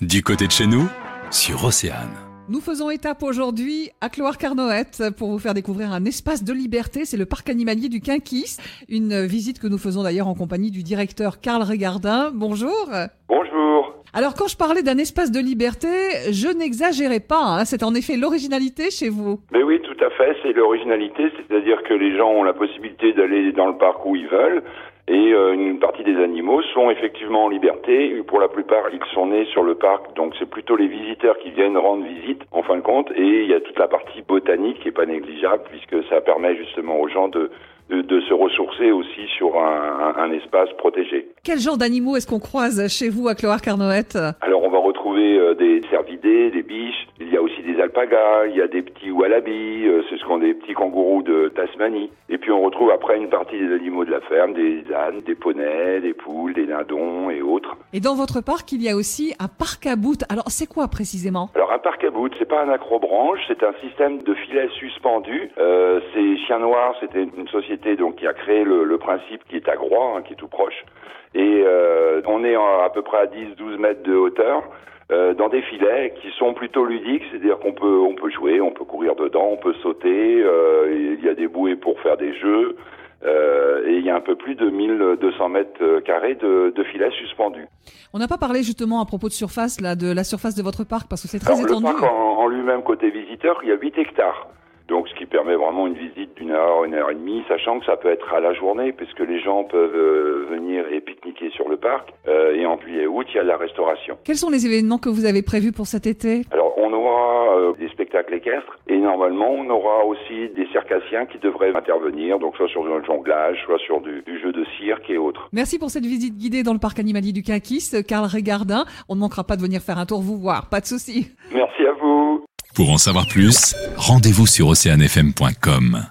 Du côté de chez nous, sur Océane. Nous faisons étape aujourd'hui à Cloire-Carnoët pour vous faire découvrir un espace de liberté. C'est le parc animalier du Quinquis. Une visite que nous faisons d'ailleurs en compagnie du directeur Karl Regardin. Bonjour. Bonjour. Alors quand je parlais d'un espace de liberté, je n'exagérais pas. hein. C'est en effet l'originalité chez vous. Mais oui, tout à fait, c'est l'originalité, c'est-à-dire que les gens ont la possibilité d'aller dans le parc où ils veulent. Et euh, une partie des animaux sont effectivement en liberté. Pour la plupart, ils sont nés sur le parc, donc c'est plutôt les visiteurs qui viennent rendre visite, en fin de compte. Et il y a toute la partie botanique qui est pas négligeable, puisque ça permet justement aux gens de, de, de se ressourcer aussi sur un, un- un espace protégé. Quel genre d'animaux est-ce qu'on croise chez vous à Cloire-Carnoët? Alors on va retrouver euh, des cervidés, des biches, il y a aussi il y a des petits wallabies, euh, c'est ce qu'on des petits kangourous de Tasmanie. Et puis on retrouve après une partie des animaux de la ferme, des ânes, des poneys, des poules, des dindons et autres. Et dans votre parc, il y a aussi un parc à bout. Alors c'est quoi précisément? Alors un parc à bout, c'est pas un acrobranche, c'est un système de filets suspendus. Euh, c'est Chien Noir, c'était une société donc qui a créé le, le principe qui est à Groix, hein, qui est tout proche. Et euh, on est à peu près à 10-12 mètres de hauteur. euh, dans des filets qui sont plutôt ludiques, c'est-à-dire qu'on peut on peut jouer, on peut courir dedans, on peut sauter, euh, il y a des bouées pour faire des jeux, euh, et il y a un peu plus de 1200 mètres carrés de, de filets suspendus. On n'a pas parlé justement à propos de surface, là, de la surface de votre parc, parce que c'est très Alors, le étendu. parc en, en lui-même, côté visiteur, il y a 8 hectares. Permet vraiment une visite d'une heure, une heure et demie, sachant que ça peut être à la journée, puisque les gens peuvent euh, venir et pique-niquer sur le parc. Euh, et en juillet et août, il y a de la restauration. Quels sont les événements que vous avez prévus pour cet été? Alors, on aura euh, des spectacles équestres, et normalement, on aura aussi des circassiens qui devraient intervenir, donc soit sur le jonglage, soit sur du, du jeu de cirque et autres. Merci pour cette visite guidée dans le parc animalier du Quinquis, Karl Regardin. On ne manquera pas de venir faire un tour vous voir, pas de souci. Merci à vous. Pour en savoir plus, rendez-vous sur oceanfm.com.